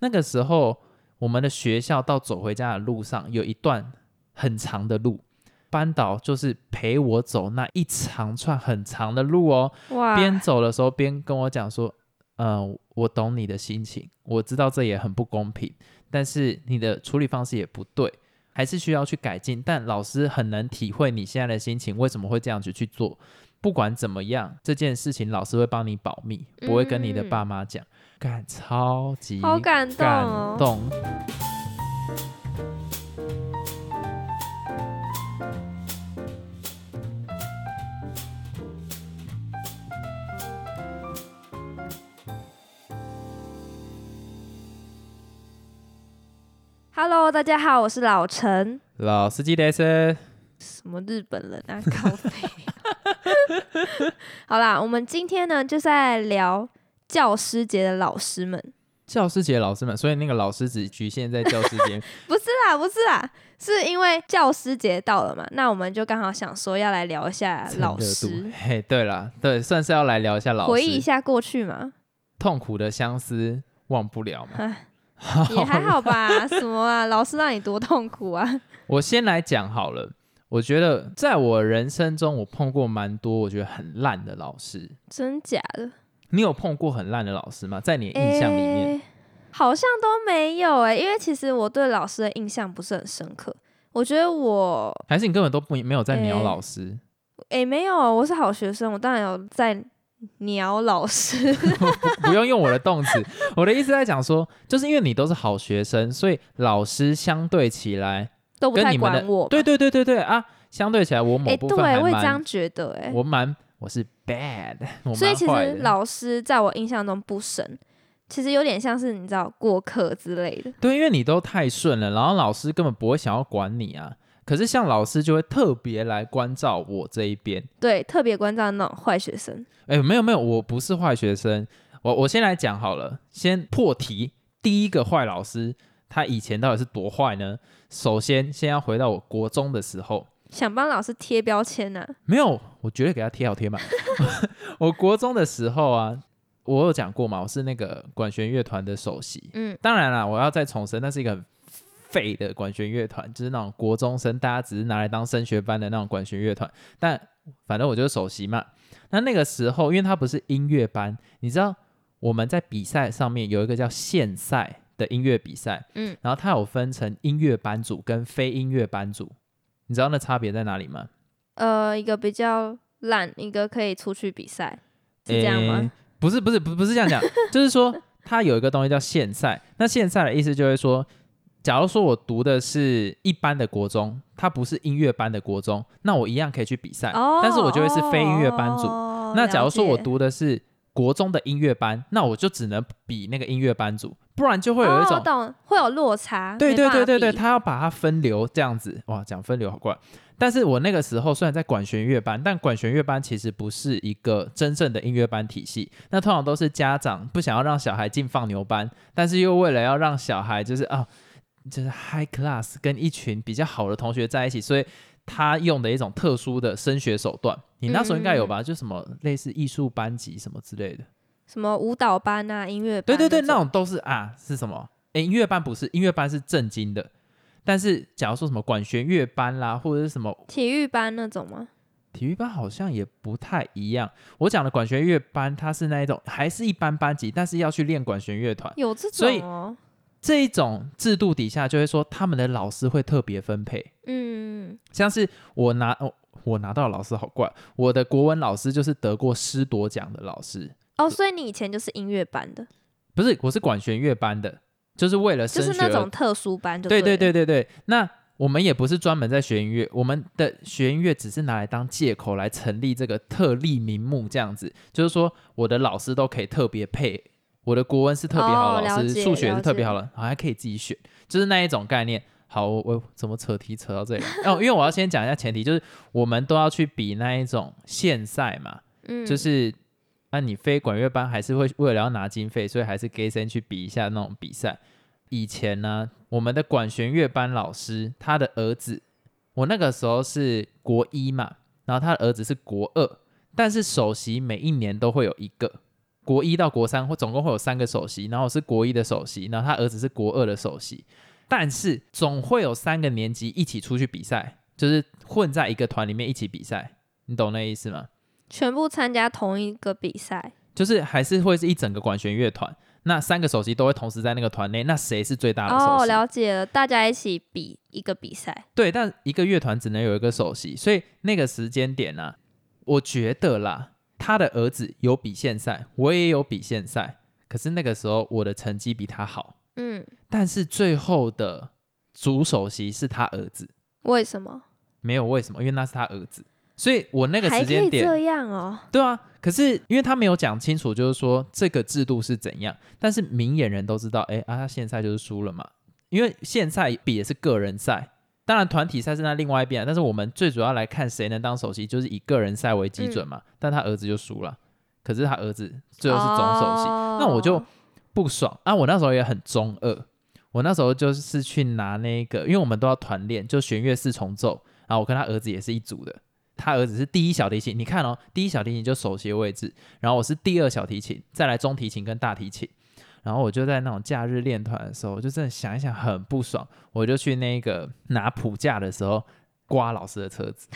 那个时候我们的学校到走回家的路上有一段很长的路，班导就是陪我走那一长串很长的路哦。哇，边走的时候边跟我讲说，嗯、我懂你的心情，我知道这也很不公平，但是你的处理方式也不对，还是需要去改进。但老师很能体会你现在的心情，为什么会这样子去做。不管怎么样，这件事情老师会帮你保密，不会跟你的爸妈讲。干、超级好感动感哦。动。Hello，大家好，我是老陈。老司机的是什么日本人啊？咖啡。好啦，我们今天呢就是在聊教师节的老师们。教师节老师们，所以那个老师只局限在教师节。不是啦，不是啦，是因为教师节到了嘛，那我们就刚好想说要来聊一下老师，嘿，对了，对，算是要来聊一下老师，回忆一下过去嘛。痛苦的相思忘不了嘛。唉也还好吧？什么啊？老师让你多痛苦啊？我先来讲好了，我觉得在我人生中，我碰过蛮多我觉得很烂的老师。真假的？你有碰过很烂的老师吗？在你的印象里面，诶好像都没有哎、因为其实我对老师的印象不是很深刻。我觉得我还是你根本都不没有在鸟老师？哎、没有，我是好学生，我当然有在鸟老师。不用用我的动词，我的意思在讲说，就是因为你都是好学生，所以老师相对起来，都不太管我。对对对对对啊，相对起来我某哎、部分对，还蛮我也这样觉得哎、我蛮我是 bad，我所以其。实老师在我印象中不神，其实有点像是你知道过客之类的。对，因为你都太顺了，然后老师根本不会想要管你啊。可是像老师就会特别来关照我这一边。对，特别关照那种坏学生。哎，没有没有，我不是坏学生。我我先来讲好了，先破题。第一个坏老师，他以前到底是多坏呢？首先，先要回到我国中的时候，想帮老师贴标签呐、没有，我绝对给他贴好贴满。我国中的时候啊，我有讲过嘛，我是那个管弦乐团的首席。嗯，当然啦，我要再重申，那是一个很废的管弦乐团，就是那种国中生大家只是拿来当升学班的那种管弦乐团。但反正我就是首席嘛。那那个时候，因为它不是音乐班，你知道我们在比赛上面有一个叫县赛的音乐比赛，嗯，然后它有分成音乐班组跟非音乐班组，你知道那差别在哪里吗？呃，一个比较烂，一个可以出去比赛，是这样吗？诶不是不是不不是这样讲，就是说它有一个东西叫县赛。那县赛的意思就是说，假如说我读的是一般的国中，它不是音乐班的国中，那我一样可以去比赛，哦，但是我就会是非音乐班组。哦那假如说我读的是国中的音乐班，那我就只能比那个音乐班组，不然就会有一哦、种会有落差。对对对对对，他要把它分流这样子，哇，讲分流好怪。但是我那个时候虽然在管弦乐班，但管弦乐班其实不是一个真正的音乐班体系，那通常都是家长不想要让小孩进放牛班，但是又为了要让小孩就是啊，就是 high class 跟一群比较好的同学在一起，所以他用的一种特殊的升学手段。你那时候应该有吧？就什么类似艺术班级什么之类的。什么舞蹈班啊、音乐班，对对对，那种种都是啊，是什么？诶，音乐班不是，音乐班是正经的。但是假如说什么管弦乐班啦，或者是什么体育班那种吗？体育班，好像也不太一样。我讲的管弦乐班，它是那一种还是一般班级，但是要去练管弦乐团。有这种所以这一种制度底下，就会说他们的老师会特别分配。嗯，像是我拿哦，我拿到老师好怪，我的国文老师就是得过师铎奖的老师，哦，所以你以前就是音乐班的，不是，我是管弦乐班的，就是为了就是那种特殊班就对对，对对对对，那我们也不是专门在学音乐，我们的学音乐只是拿来当借口来成立这个特立名目，这样子，就是说我的老师都可以特别配，我的国文是特别好的老师，哦数学是特别好的，好还可以自己选，就是那一种概念。好，我我怎么扯题扯到这里？哦，因为我要先讲一下前提，就是我们都要去比那一种县赛嘛，嗯，就是那、你非管乐班还是会为了要拿经费，所以还是给先去比一下那种比赛。以前呢，我们的管弦乐班老师他的儿子，我那个时候是国一嘛，然后他的儿子是国二，但是首席每一年都会有一个，国一到国三会总共会有三个首席，然后我是国一的首席，然后他儿子是国二的首席，但是总会有三个年级一起出去比赛，就是混在一个团里面一起比赛，你懂那意思吗？全部参加同一个比赛，就是还是会是一整个管弦乐团，那三个首席都会同时在那个团内，那谁是最大的首哦，席？了解了，大家一起比一个比赛，对，但一个乐团只能有一个首席，所以那个时间点呢、我觉得啦，他的儿子有比现赛，我也有比现赛，可是那个时候我的成绩比他好，嗯，但是最后的主首席是他儿子，为什么？没有为什么，因为那是他儿子，所以我那个时间点以这样哦，对啊，可是因为他没有讲清楚，就是说这个制度是怎样，但是明眼人都知道，哎啊，他现在就是输了嘛，因为现在比的是个人赛，当然团体赛是在另外一边啊，但是我们最主要来看谁能当首席，就是以个人赛为基准嘛，但他儿子就输了，可是他儿子最后是总首席，哦。那我就不爽啊！我那时候也很中二，我那时候就是去拿那个，因为我们都要团练，就弦乐四重奏，然后我跟他儿子也是一组的。他儿子是第一小提琴，你看哦，第一小提琴就首席位置，然后我是第二小提琴，再来中提琴跟大提琴，然后我就在那种假日练团的时候，我就真的想一想很不爽，我就去那个拿谱架的时候刮老师的车子，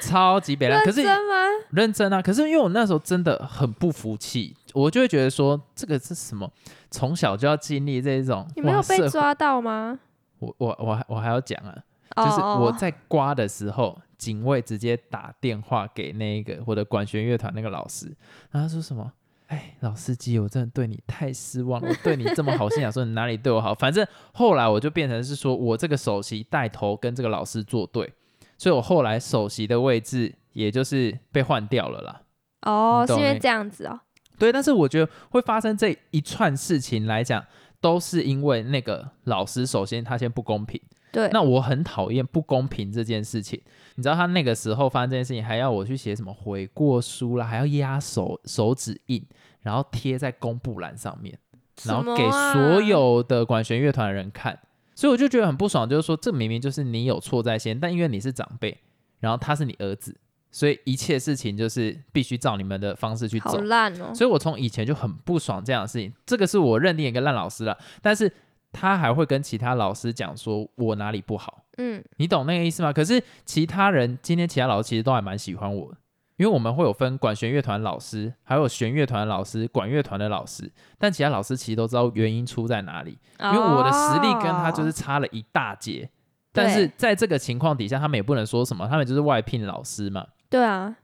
超级北烂，可是认真吗？认真啊！可是因为我那时候真的很不服气，我就会觉得说这个是什么？从小就要经历这种，你没有被抓到吗？我我我还我还要讲啊，就是哦我在刮的时候，警卫直接打电话给那个我的管弦乐团那个老师，然后他说什么？哎，老司机，我真的对你太失望了。我对你这么好心，想说你哪里对我好。反正后来我就变成是说我这个首席带头跟这个老师作对，所以我后来首席的位置也就是被换掉了啦。哦，是因为这样子哦，对，但是我觉得会发生这一串事情来讲，都是因为那个老师首先他先不公平。对，那我很讨厌不公平这件事情。你知道他那个时候发生这件事情，还要我去写什么悔过书啦，还要压手手指印，然后贴在公布栏上面，然后给所有的管弦乐团的人看。所以我就觉得很不爽，就是说这明明就是你有错在先，但因为你是长辈，然后他是你儿子，所以一切事情就是必须照你们的方式去好走。烂哦，所以我从以前就很不爽这样的事情，这个是我认定一个烂老师了，但是他还会跟其他老师讲说我哪里不好，嗯，你懂那个意思吗？可是其他人今天其他老师其实都还蛮喜欢我，因为我们会有分管弦乐团老师，还有弦乐团老师、管乐团的老师，但其他老师其实都知道原因出在哪里，因为我的实力跟他就是哦差了一大截。但是在这个情况底下，他们也不能说什么，他们就是外聘老师嘛。对啊，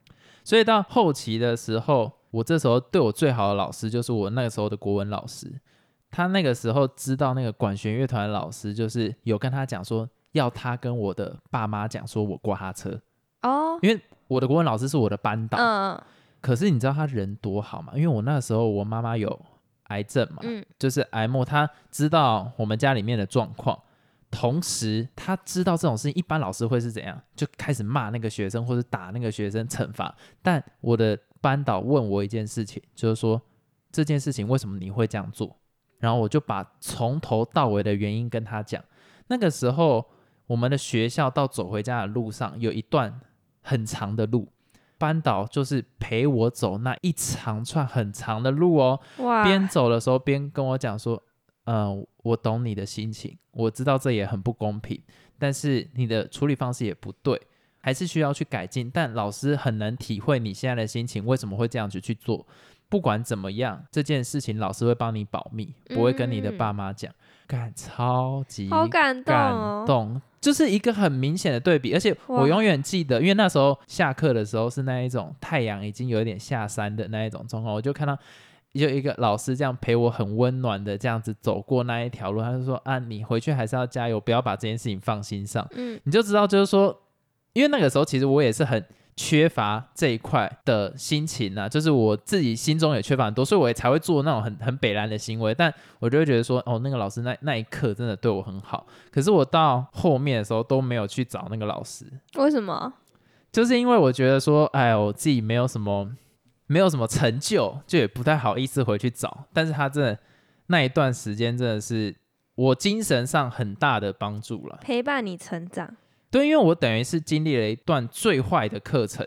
所以到后期的时候，我这时候对我最好的老师就是我那个时候的国文老师。他那个时候知道那个管弦乐团的老师，就是有跟他讲说，要他跟我的爸妈讲说我挂他车。哦，我的国文老师是我的班导，嗯可是你知道他人多好吗？因为我那时候我妈妈有癌症嘛，嗯，就是癌末，他知道我们家里面的状况，同时他知道这种事情，一般老师会是怎样，就开始骂那个学生或者打那个学生惩罚。但我的班导问我一件事情，就是说这件事情为什么你会这样做？然后我就把从头到尾的原因跟他讲。那个时候，我们的学校到走回家的路上有一段很长的路，班导就是陪我走那一长串很长的路哦。哇，边走的时候边跟我讲说，嗯、我懂你的心情，我知道这也很不公平，但是你的处理方式也不对，还是需要去改进。但老师很能体会你现在的心情，为什么会这样子去做。不管怎么样，这件事情老师会帮你保密，不会跟你的爸妈讲。感超级好感动感哦，动，就是一个很明显的对比，而且我永远记得，因为那时候下课的时候是那一种太阳已经有一点下山的那一种状况，我就看到有一个老师这样陪我很温暖的这样子走过那一条路，他就说啊，你回去还是要加油，不要把这件事情放心上，嗯，你就知道就是说，因为那个时候其实我也是很。缺乏这一块的心情啊，就是我自己心中也缺乏很多，所以我也才会做那种很很北蓝的行为。但我就会觉得说，哦，那个老师那那一刻真的对我很好。可是我到后面的时候都没有去找那个老师，为什么？就是因为我觉得说，哎，我自己没有什么没有什么成就，就也不太好意思回去找。但是他真的那一段时间真的是我精神上很大的帮助了。陪伴你成长，对，因为我等于是经历了一段最坏的课程，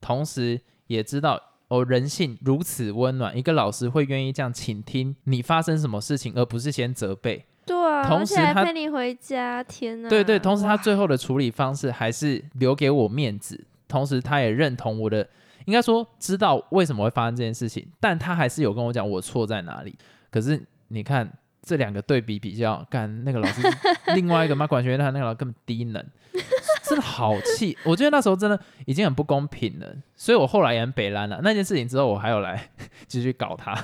同时也知道哦，人性如此温暖，一个老师会愿意这样倾听你发生什么事情，而不是先责备。对啊，同时还陪你回家，天哪！对对，同时他最后的处理方式还是留给我面子，同时他也认同我的，应该说知道为什么会发生这件事情，但他还是有跟我讲我错在哪里。可是你看这两个对比比较，干那个老师，另外一个嘛管学院他那个老师根本低能，真的好气。我觉得那时候真的已经很不公平了，所以我后来也很北蓝了。那件事情之后，我还有来 继续搞他。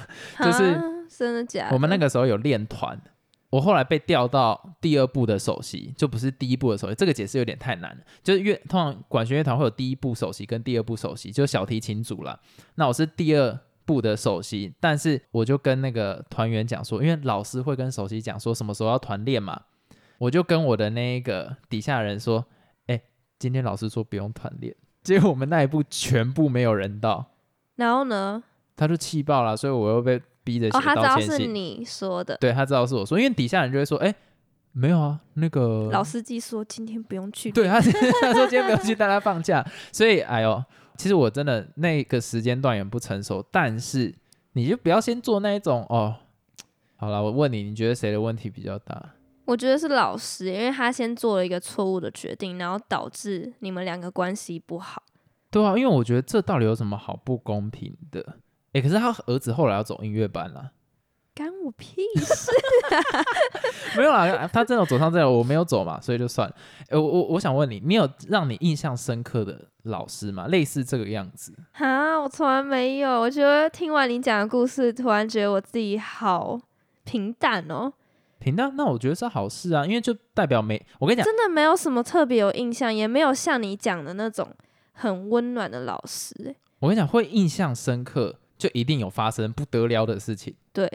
就是啊真的假的？我们那个时候有练团，我后来被调到第二部的首席，就不是第一部的首席。这个解释有点太难了，就是乐通常管弦乐团会有第一部首席跟第二部首席，就是小提琴组啦。那我是第二部的首席，但是我就跟那个团员讲说，因为老师会跟首席讲说什么时候要团练嘛，我就跟我的那个底下人说，哎、今天老师说不用团练，结果我们那一部全部没有人到，然后呢？他就气爆了，所以我又被逼着写哦，他知道是道歉信。你说的。对他知道是我说，因为底下人就会说，哎、没有啊，那个老司机说今天不用去。对他 他说今天不用去大家放假，所以哎呦，其实我真的那个时间段也不成熟，但是你就不要先做那一种哦。好了，我问你，你觉得谁的问题比较大？我觉得是老师，因为他先做了一个错误的决定，然后导致你们两个关系不好。对啊，因为我觉得这到底有什么好不公平的？哎、可是他儿子后来要走音乐班了，干我屁事！没有啦，他真的走上这条，我没有走嘛，所以就算了。哎、我我我想问你，你有让你印象深刻的老师吗？类似这个样子？哈，我从来没有。我觉得听完你讲的故事，突然觉得我自己好平淡哦，平淡，那我觉得是好事啊，因为就代表没我跟你讲，真的没有什么特别有印象，也没有像你讲的那种很温暖的老师、欸。我跟你讲，会印象深刻，就一定有发生不得了的事情。对，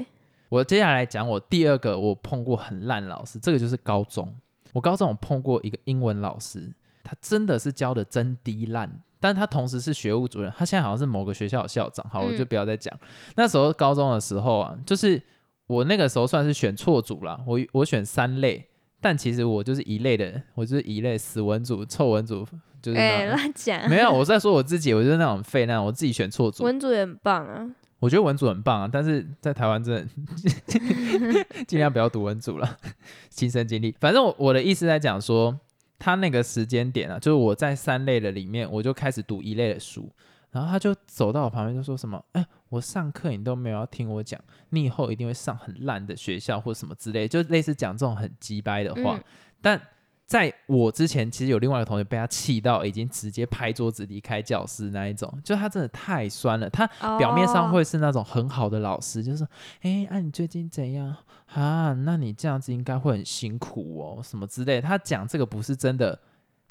我接下来讲我第二个我碰过很烂老师，这个就是高中。我高中我碰过一个英文老师，他真的是教的真低烂，但他同时是学务主任，他现在好像是某个学校的校长。好，我就嗯不要再讲。那时候高中的时候啊，就是我那个时候算是选错组了，我我选三类，但其实我就是一类的，我就是一类死文组、臭文组，就是哎、乱讲。没有，我是在说我自己，我就是那种废那种，我自己选错组。文组也很棒啊。我觉得文组很棒啊，但是在台湾真的 尽量不要读文组了，亲身经历。反正我我的意思在讲说，他那个时间点啊，就是我在三类的里面，我就开始读一类的书，然后他就走到我旁边就说什么，哎，我上课你都没有要听我讲，你以后一定会上很烂的学校或什么之类，就类似讲这种很鸡掰的话。嗯但在我之前，其实有另外一个同学被他气到已经直接拍桌子离开教室那一种，就他真的太酸了。他表面上哦会是那种很好的老师，就是说，哎、啊，你最近怎样啊？那你这样子应该会很辛苦哦，什么之类的。他讲这个不是真的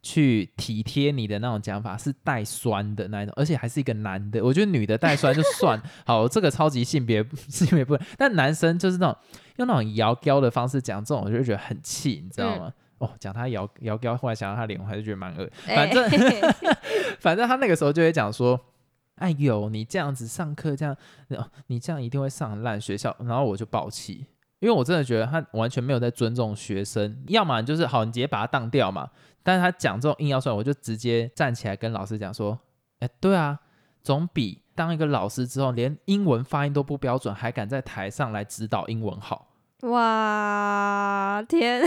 去体贴你的那种讲法，是带酸的那一种，而且还是一个男的。我觉得女的带酸就算 好，这个超级性别性别不，但男生就是那种用那种摇娇的方式讲这种，我就觉得很气，你知道吗？哦，讲他摇摇高，后来想到他脸，我还是觉得蛮恶。反正、哎 反正他那个时候就会讲说，哎呦，你这样子上课这样，呃你这样一定会上很烂学校。然后我就爆气，因为我真的觉得他完全没有在尊重学生，要么就是好，你直接把他当掉嘛。但是他讲这种硬要算，我就直接站起来跟老师讲说，哎，对啊，总比当一个老师之后连英文发音都不标准，还敢在台上来指导英文好。哇天，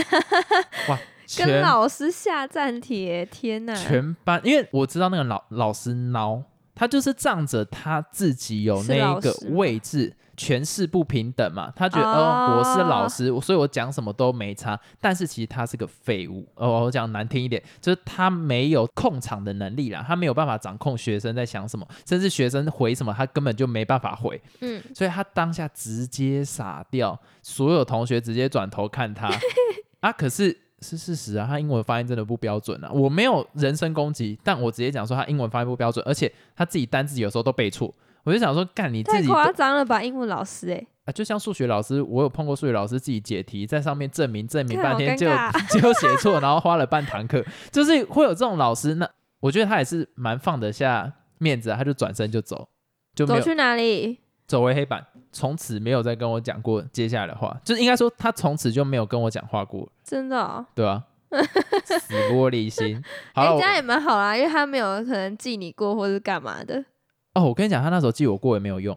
哇，跟老师下战帖，天哪！全班，因为我知道那个老老师孬，他就是仗着他自己有那一个位置，权势不平等嘛，他觉得哦。哦我是老师，所以我讲什么都没差。但是其实他是个废物，哦，我讲难听一点，就是他没有控场的能力啦，他没有办法掌控学生在想什么，甚至学生回什么他根本就没办法回，嗯，所以他当下直接傻掉，所有同学直接转头看他。啊，可是是事实啊，他英文发音真的不标准啊。我没有人身攻击，但我直接讲说他英文发音不标准，而且他自己单字有时候都背错。我就想说，干你自己都夸张了吧，英文老师哎、啊，就像数学老师，我有碰过数学老师自己解题，在上面证明证明半天，就尴尬 结果写错，然后花了半堂课，就是会有这种老师。那我觉得他也是蛮放得下面子啊，他就转身就走，就走去哪里？走回黑板，从此没有再跟我讲过接下来的话，就是应该说他从此就没有跟我讲话过，真的、哦？对啊、死玻璃心。好哎、了，我这样也蛮好啦，因为他没有可能记你过或是干嘛的。哦，我跟你讲，他那时候记我过也没有用。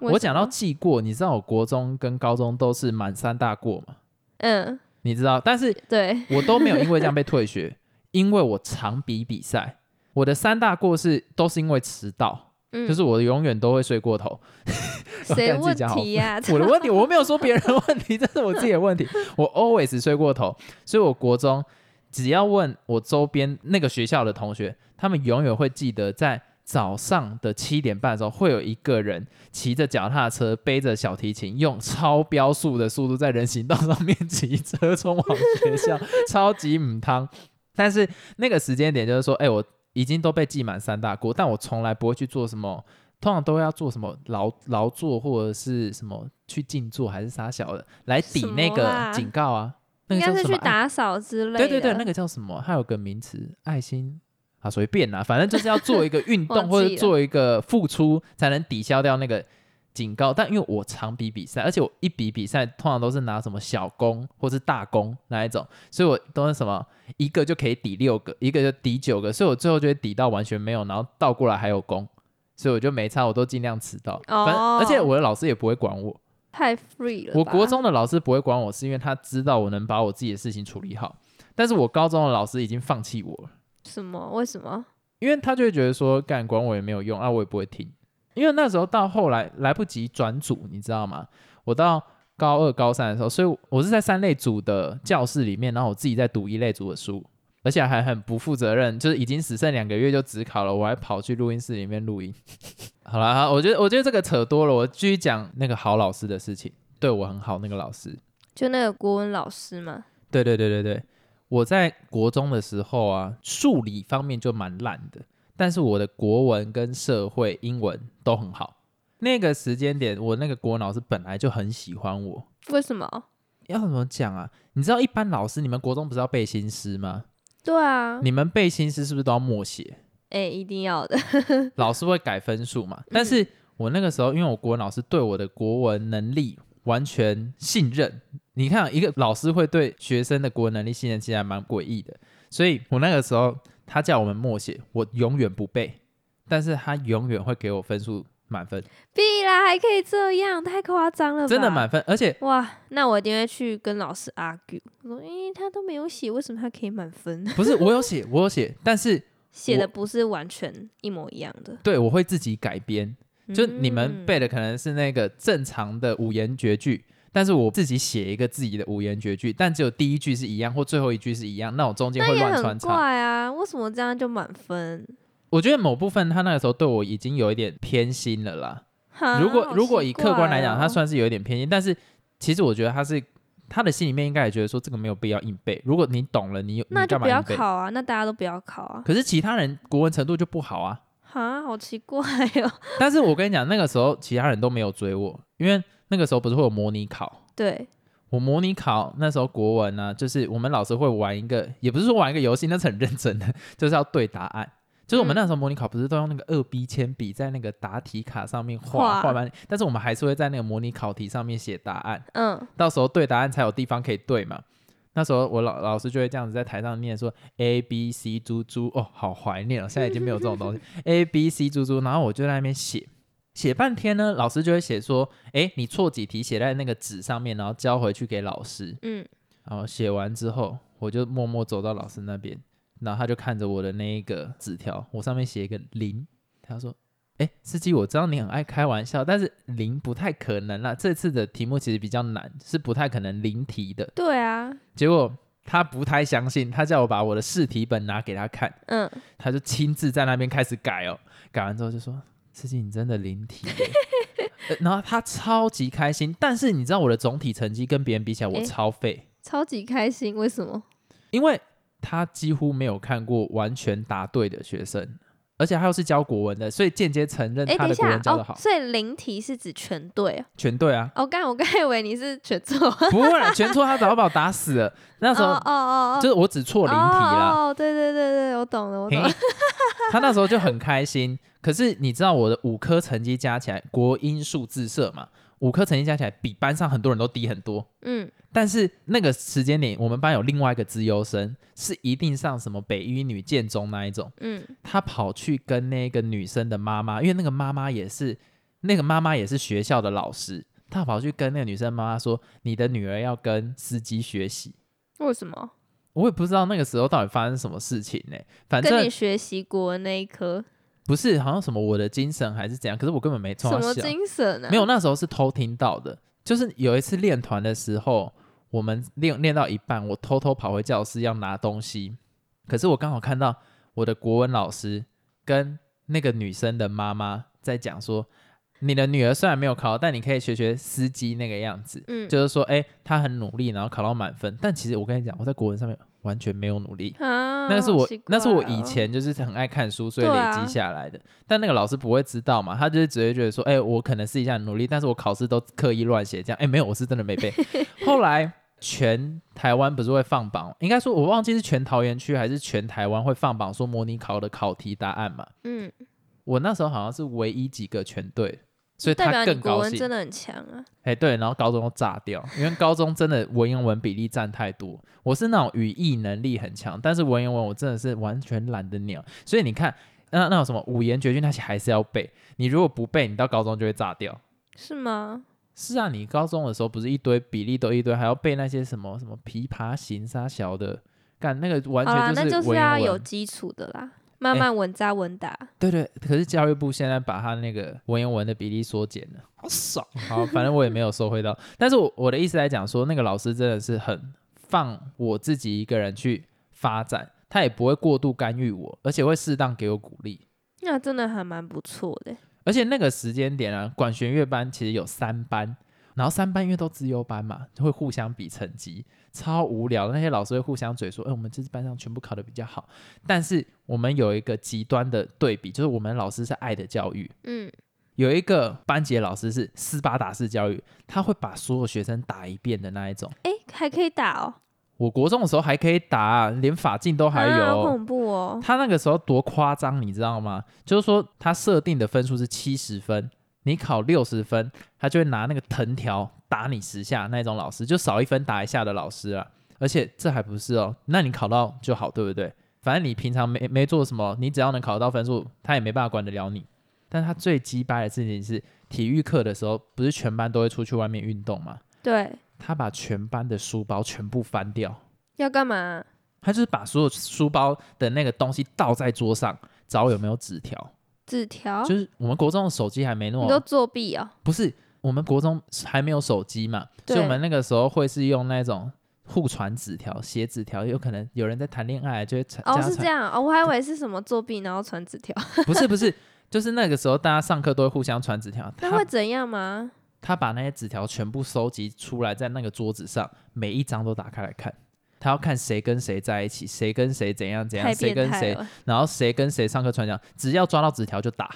我讲到记过，你知道我国中跟高中都是满三大过嘛？嗯，你知道，但是对，我都没有因为这样被退学，因为我常比比赛。我的三大过是都是因为迟到，嗯，就是我永远都会睡过头。我谁问题呀、我的问题，我没有说别人的问题，这是我自己的问题。我 always 睡过头，所以我国中只要问我周边那个学校的同学，他们永远会记得在早上的七点半的时候，会有一个人骑着脚踏车，背着小提琴，用超标速的速度在人行道上面骑车冲往学校，超级母汤。但是那个时间点就是说，哎、我已经都被记满三大过，但我从来不会去做什么通常都要做什么劳劳作或者是什么去静坐还是啥小的来抵那个警告啊？那应该是去个叫什么？爱打扫之类的。对对对，那个叫什么？它有个名词，爱心啊，随便啦，反正就是要做一个运动 或者做一个付出，才能抵消掉那个警告。但因为我常比比赛，而且我一比比赛通常都是拿什么小攻或是大攻那一种，所以我都是什么一个就可以抵六个，一个就抵九个，所以我最后就会抵到完全没有，然后倒过来还有攻。所以我就没差，我都尽量迟到。反正哦而且我的老师也不会管我，太 free 了。我国中的老师不会管我，是因为他知道我能把我自己的事情处理好。但是我高中的老师已经放弃我了，什么？为什么？因为他就会觉得说，干管我也没有用啊，我也不会听。因为那时候到后来来不及转组，你知道吗？我到高二、高三的时候，所以我是在三类组的教室里面，然后我自己在读一类组的书，而且还很不负责任，就是已经只剩两个月就只考了，我还跑去录音室里面录音。好了，我觉得我觉得这个扯多了，我继续讲那个好老师的事情，对我很好那个老师。就那个国文老师嘛。对对对对对，我在国中的时候啊，数理方面就蛮烂的，但是我的国文跟社会、英文都很好。那个时间点，我那个国文老师本来就很喜欢我。为什么？要怎么讲啊？你知道一般老师，你们国中不是要背新诗吗？对啊，你们背新诗是不是都要默写？哎、一定要的。老师会改分数嘛？但是我那个时候，因为我国文老师对我的国文能力完全信任。你看，一个老师会对学生的国文能力信任，其实还蛮诡异的。所以我那个时候，他叫我们默写，我永远不背，但是他永远会给我分数满分，必啦，还可以这样，太夸张了吧？真的满分。而且哇，那我一定会去跟老师 argue，我说，诶、他都没有写，为什么他可以满分？不是我有写，我有写，但是写的不是完全一模一样的。对我会自己改编。就你们嗯背的可能是那个正常的五言绝句，但是我自己写一个自己的五言绝句，但只有第一句是一样，或最后一句是一样，那我中间会乱穿插。怪啊，为什么这样就满分？我觉得某部分他那个时候对我已经有一点偏心了啦。如果好如果以客观来讲，他算是有一点偏心，但是其实我觉得他是他的心里面应该也觉得说这个没有必要硬背。如果你懂了，你有那就不要？考啊，那大家都不要考啊。可是其他人国文程度就不好啊。啊，好奇怪哦。但是我跟你讲，那个时候其他人都没有追我，因为那个时候不是会有模拟考。对，我模拟考那时候国文呢、就是我们老师会玩一个，也不是说玩一个游戏，那是很认真的，就是要对答案。就是我们嗯那时候模拟考不是都用那个二 B 铅笔在那个答题卡上面画画画完，但是我们还是会在那个模拟考题上面写答案，嗯，到时候对答案才有地方可以对嘛。那时候我老老师就会这样子在台上念说 A B C 猪猪哦，好怀念哦，现在已经没有这种东西 A B C 猪猪，然后我就在那边写写半天呢，老师就会写说，诶，你错几题写在那个纸上面，然后交回去给老师。嗯，然后写完之后，我就默默走到老师那边，然后他就看着我的那一个纸条，我上面写一个零，他说：“哎，司机，我知道你很爱开玩笑，但是零不太可能啦。这次的题目其实比较难，是不太可能零题的。对啊，”结果他不太相信，他叫我把我的试题本拿给他看，嗯，他就亲自在那边开始改哦，改完之后就说：“司机，你真的灵体。呃然后他超级开心，但是你知道我的总体成绩跟别人比起来，我诶超废。超级开心，为什么？因为他几乎没有看过完全答对的学生，而且他又是教国文的，所以间接承认他的国文教的好，，哦所以零题是指全对啊？全对啊，哦，刚我刚以为你是全错。不会啦，全错他早就把我打死了。那时候哦哦哦哦，就是我只错零题啦，哦，哦对对对对，我懂了，我懂了。他那时候就很开心。可是你知道我的五科成绩加起来，国英数自社嘛，五科成绩加起来比班上很多人都低很多。嗯，但是那个时间点，我们班有另外一个资优生，是一定上什么北一女、建中那一种。嗯，他跑去跟那个女生的妈妈，因为那个妈妈也是那个妈妈也是学校的老师，他跑去跟那个女生妈妈说：“你的女儿要跟司机学习。为什么？”我也不知道那个时候到底发生什么事情呢、反正跟你学习国文那一科，不是好像什么我的精神还是怎样，可是我根本没从什么精神啊？没有，那时候是偷听到的。就是有一次练团的时候，我们练练到一半，我偷偷跑回教室要拿东西，可是我刚好看到我的国文老师跟那个女生的妈妈在讲说，你的女儿虽然没有考，但你可以学学司机那个样子，嗯，就是说，哎、她很努力，然后考到满分。但其实我跟你讲，我在国文上面完全没有努力。啊，那个是我那是我以前就是很爱看书，所以累积下来的。但那个老师不会知道嘛，他就是只会觉得说，哎、我可能试一下努力，但是我考试都刻意乱写，这样，哎、没有，我是真的没背。后来全台湾不是会放榜，应该说我忘记是全桃园区还是全台湾会放榜，说模拟考的考题答案嘛。嗯，我那时候好像是唯一几个全对，所以代他表你国更高兴。文真的很强啊。哎、对，然后高中都炸掉，因为高中真的文言文比例占太多。我是那种语义能力很强，但是文言文我真的是完全懒得鸟。所以你看，那那种什么五言绝句那些还是要背，你如果不背，你到高中就会炸掉。是吗？是啊，你高中的时候不是一堆比例都一堆，还要背那些什么什么琵琶行沙小的，干那个完好啦，那全就是文要有。基础的啦，慢慢稳扎稳打。对对，可是教育部现在把他那个文言文的比例缩减了，好爽。好，反正我也没有收回到，但是我我的意思来讲说，那个老师真的是很放我自己一个人去发展，他也不会过度干预我，而且会适当给我鼓励。那真的还蛮不错的。而且那个时间点啊，管弦乐班其实有三班，然后三班因为都资优班嘛，就会互相比成绩，超无聊。那些老师会互相嘴说：“哎、我们这次班上全部考的比较好。”但是我们有一个极端的对比，就是我们老师是爱的教育，嗯，有一个班级的老师是斯巴达式教育，他会把所有学生打一遍的那一种。哎，还可以打哦，我国中的时候还可以打啊、连法镜都还啊有。好恐怖哦。他那个时候多夸张，你知道吗？就是说他设定的分数是七十分，你考六十分，他就会拿那个藤条打你十下，那种老师就少一分打一下的老师啊。而且这还不是哦，那你考到就好，对不对？反正你平常没没做什么，你只要能考到分数，他也没办法管得了你。但他最鸡掰的事情是，体育课的时候，不是全班都会出去外面运动吗？对，他把全班的书包全部翻掉，要干嘛？他就是把所有书包的那个东西倒在桌上，找有没有纸条。纸条？就是我们国中的手机还没那你都么，作弊哦？不是我们国中还没有手机嘛，所以我们那个时候会是用那种互传纸条、写纸条，有可能有人在谈恋爱就会传，哦，是这样哦，我还以为是什么作弊，然后传纸条。不是不是，就是那个时候大家上课都会互相传纸条，他那会怎样吗？他把那些纸条全部收集出来，在那个桌子上，每一张都打开来看。他要看谁跟谁在一起，谁跟谁怎样怎样，谁跟谁。然后谁跟谁上课传讲，只要抓到纸条就打。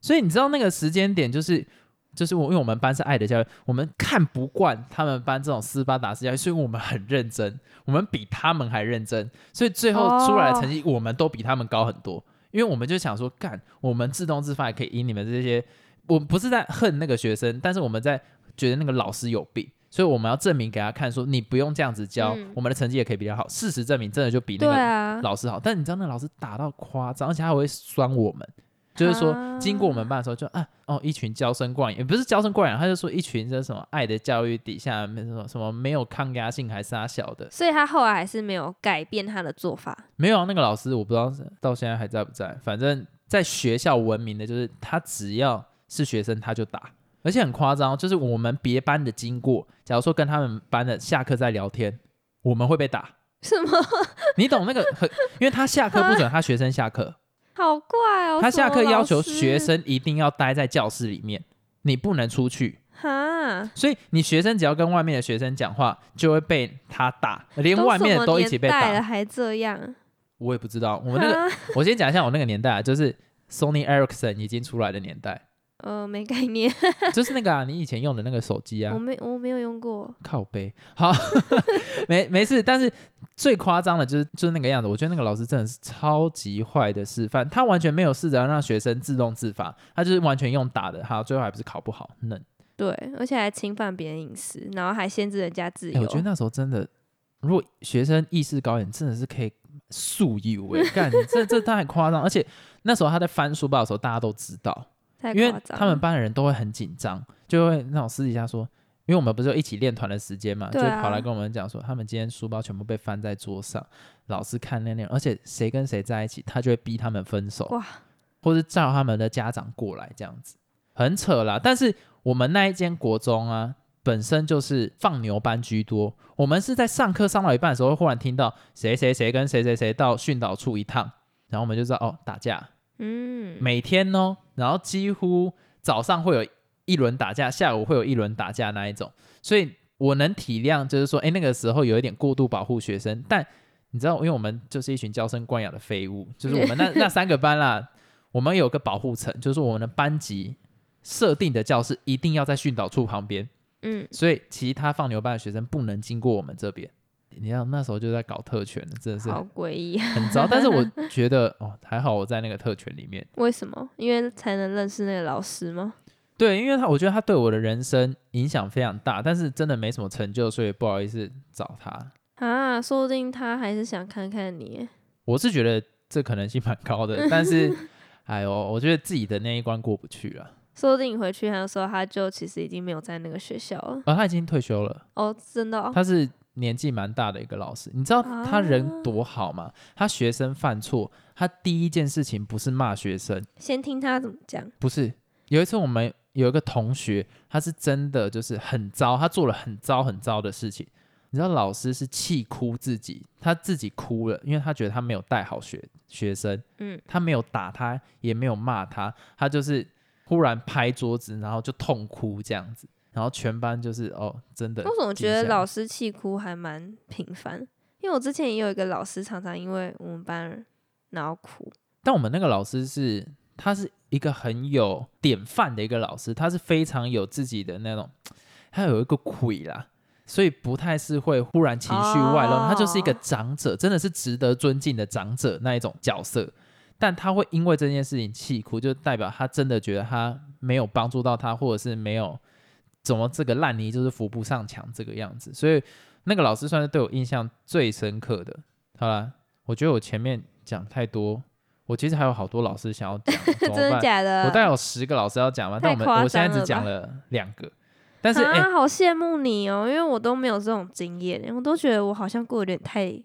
所以你知道那个时间点就是。就是我，因为我们班是爱的教育，我们看不惯他们班这种斯巴达式教育，所以我们很认真，我们比他们还认真，所以最后出来的成绩我们都比他们高很多。因为我们就想说，干，我们自动自发也可以赢你们这些，我不是在恨那个学生，但是我们在觉得那个老师有病，所以我们要证明给他看，说你不用这样子教，嗯。我们的成绩也可以比较好。事实证明，真的就比那个老师好，但你知道那老师打到夸张，而且他还会酸我们，就是说啊。经过我们班的时候就啊哦一群娇生惯养，也不是娇生惯养，他就说一群这什么爱的教育底下没什么什么没有抗压性还是他小的，所以他后来还是没有改变他的做法。没有啊那个老师我不知道是到现在还在不在，反正在学校闻名的就是他只要是学生他就打。而且很夸张，就是我们别班的经过，假如说跟他们班的下课在聊天，我们会被打。什么？你懂那个很，因为他下课不准他学生下课，好怪哦！他下课要求学生一定要待在教室里面，你不能出去。哈，所以你学生只要跟外面的学生讲话，就会被他打，连外面的都一起被打。了还这样？我也不知道，我们那个，我先讲一下我那个年代啊，就是 Sony Ericsson 已经出来的年代，呃，没概念，就是那个啊，你以前用的那个手机啊我，没我没有用过。靠背。好，没没事，但是最夸张的就是就是那个样子，我觉得那个老师真的是超级坏的示范，他完全没有试着要让学生自动自发，他就是完全用打的，好，最后还不是考不好，嫩。对，而且还侵犯别人隐私，然后还限制人家自由。哎我觉得那时候真的，如果学生意识高一点，真的是可以素以为，干这这太夸张。而且那时候他在翻书包的时候，大家都知道，太因为他们班的人都会很紧张，就会那种私底下说，因为我们不是有一起练团的时间嘛，就跑来跟我们讲说，他们今天书包全部被翻在桌上，老师看那那，而且谁跟谁在一起，他就会逼他们分手，哇，或是叫他们的家长过来这样子，很扯啦。但是我们那一间国中啊，本身就是放牛班居多，我们是在上课上到一半的时候，忽然听到谁谁谁跟谁谁谁到训导处一趟，然后我们就知道哦打架，嗯，每天哦，然后几乎早上会有一轮打架，下午会有一轮打架那一种，所以我能体谅，就是说，哎，那个时候有一点过度保护学生，但你知道，因为我们就是一群娇生惯养的废物，就是我们那 那三个班啦，我们有个保护层，就是我们的班级设定的教室一定要在训导处旁边，嗯，所以其他放牛班的学生不能经过我们这边。你看那时候就在搞特权了，真的是好诡异。很糟。但是我 觉得哦，还好我在那个特权里面。为什么？因为才能认识那个老师吗？对，因为他我觉得他对我的人生影响非常大，但是真的没什么成就，所以不好意思找他。啊，说不定他还是想看看你。我是觉得这可能性蛮高的，但是 哎呦，我觉得自己的那一关过不去了。说不定你回去的时候，他就其实已经没有在那个学校了。哦，他已经退休了，哦，真的、哦？他是年纪蛮大的一个老师。你知道他人多好吗？他学生犯错，他第一件事情不是骂学生，先听他怎么讲。不是。有一次我们有一个同学，他是真的就是很糟，他做了很糟很糟的事情。你知道老师是气哭自己，他自己哭了，因为他觉得他没有带好学学生，嗯，他没有打他，也没有骂他，他就是忽然拍桌子，然后就痛哭这样子，然后全班就是哦，真的。我总觉得老师气哭还蛮频繁，因为我之前也有一个老师，常常因为我们班然后哭。但我们那个老师是，他是一个很有典范的一个老师，他是非常有自己的那种，他有一个鬼啦，所以不太是会忽然情绪外露，哦他就是一个长者，真的是值得尊敬的长者那一种角色。但他会因为这件事情气哭，就代表他真的觉得他没有帮助到他，或者是没有怎么这个烂泥就是扶不上墙这个样子。所以那个老师算是对我印象最深刻的。好啦，我觉得我前面讲太多，我其实还有好多老师想要讲，怎么真的？假的？我大概有十个老师要讲嘛，但我们我现在只讲了两个。但是哎、啊，好羡慕你哦，因为我都没有这种经验，我都觉得我好像过得有点太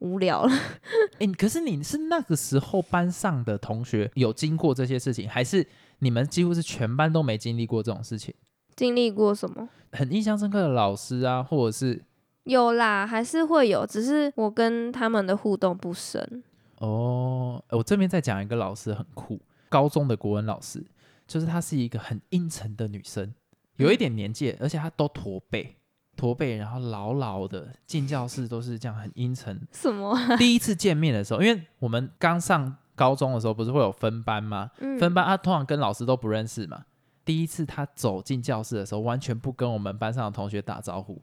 无聊了。哎、可是你是那个时候班上的同学有经过这些事情，还是你们几乎是全班都没经历过这种事情？经历过什么？很印象深刻的老师啊，或者是有啦，还是会有，只是我跟他们的互动不深。哦，我这边再讲一个老师很酷，高中的国文老师，就是她是一个很阴沉的女生，有一点年纪，而且她都驼背，驼背，然后老老的进教室都是这样很阴沉。什么啊？第一次见面的时候，因为我们刚上高中的时候，不是会有分班吗？嗯分班啊，通常跟老师都不认识嘛。第一次他走进教室的时候，完全不跟我们班上的同学打招呼，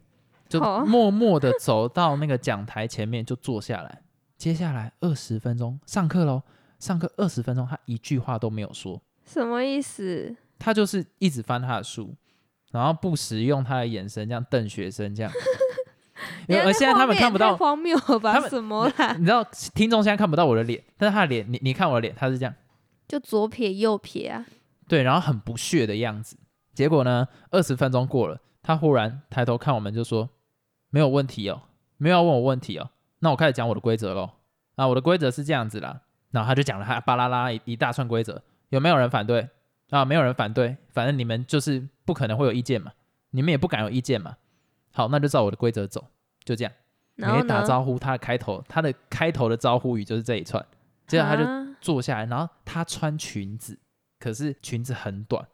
就哦 默默的走到那个讲台前面就坐下来。接下来二十分钟上课喽，上课二十分钟，他一句话都没有说，什么意思？他就是一直翻他的书，然后不时用他的眼神这样瞪学生，这样。因为而现在他们看不到太，荒谬了吧？什么啦？你知道听众现在看不到我的脸，但是他的脸，你你看我的脸，他是这样。就左撇右撇啊？对，然后很不屑的样子。结果呢，二十分钟过了，他忽然抬头看我们，就说：“没有问题哦，没有要问我问题哦。”那我开始讲我的规则喽。啊，我的规则是这样子啦。然后他就讲了他巴拉拉一一大串规则，有没有人反对？啊，没有人反对，反正你们就是不可能会有意见嘛，你们也不敢有意见嘛。好，那就照我的规则走，就这样。然后呢？没打招呼，他的开头，他的开头的招呼语就是这一串。接着他就啊坐下来，然后他穿裙子，可是裙子很短，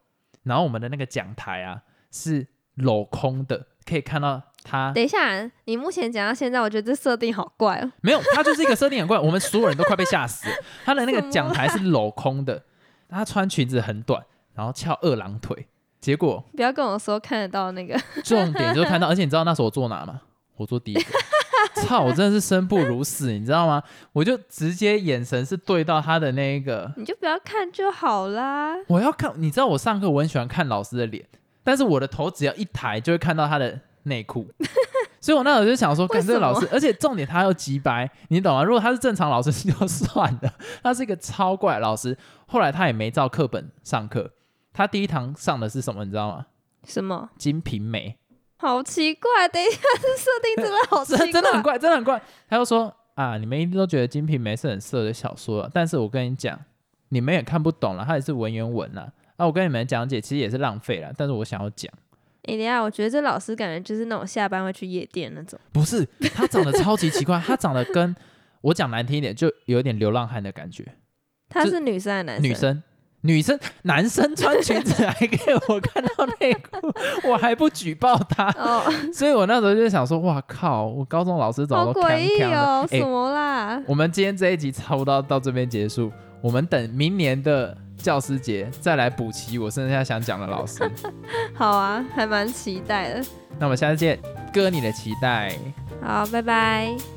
然后我们的那个讲台啊是镂空的，可以看到他等一下，你目前讲到现在，我觉得这设定好怪哦。没有，他就是一个设定很怪，我们所有人都快被吓死了。她的那个讲台是镂空的，他穿裙子很短，然后翘二郎腿，结果不要跟我说看得到那个，重点就是看到，而且你知道那时候我坐哪吗？我坐第一个。操！我真的是生不如死，你知道吗？我就直接眼神是对到他的那一个你就不要看就好啦。我要看，你知道我上课我很喜欢看老师的脸，但是我的头只要一抬就会看到他的内裤。所以我那时候就想说，看这个老师，而且重点他又急白，你懂吗？如果他是正常老师就算了，他是一个超怪老师。后来他也没照课本上课，他第一堂上的是什么，你知道吗？什么？金瓶梅。好奇怪，等一下，这设定真的好奇怪，真的很怪，真的很怪。他又说啊，你们一定都觉得《金瓶梅》是很色的小说，但是我跟你讲，你们也看不懂了，它也是文言文了。啊，我跟你们讲解，其实也是浪费了。但是我想要讲。哎，等下，我觉得这老师感觉就是那种下班会去夜店那种。不是，他长得超级奇怪，他长得跟我讲难听一点，就有点流浪汉的感觉。他是女生还是男生？女生。女生、男生穿裙子还给我看到内裤，我还不举报他。哦，所以我那时候就想说，哇靠！我高中老师怎么都诡异哦？什么啦？我们今天这一集差不多到这边结束，我们等明年的教师节再来补齐我剩下想讲的老师。好啊，还蛮期待的。那我们下次见，哥你的期待。好，拜拜。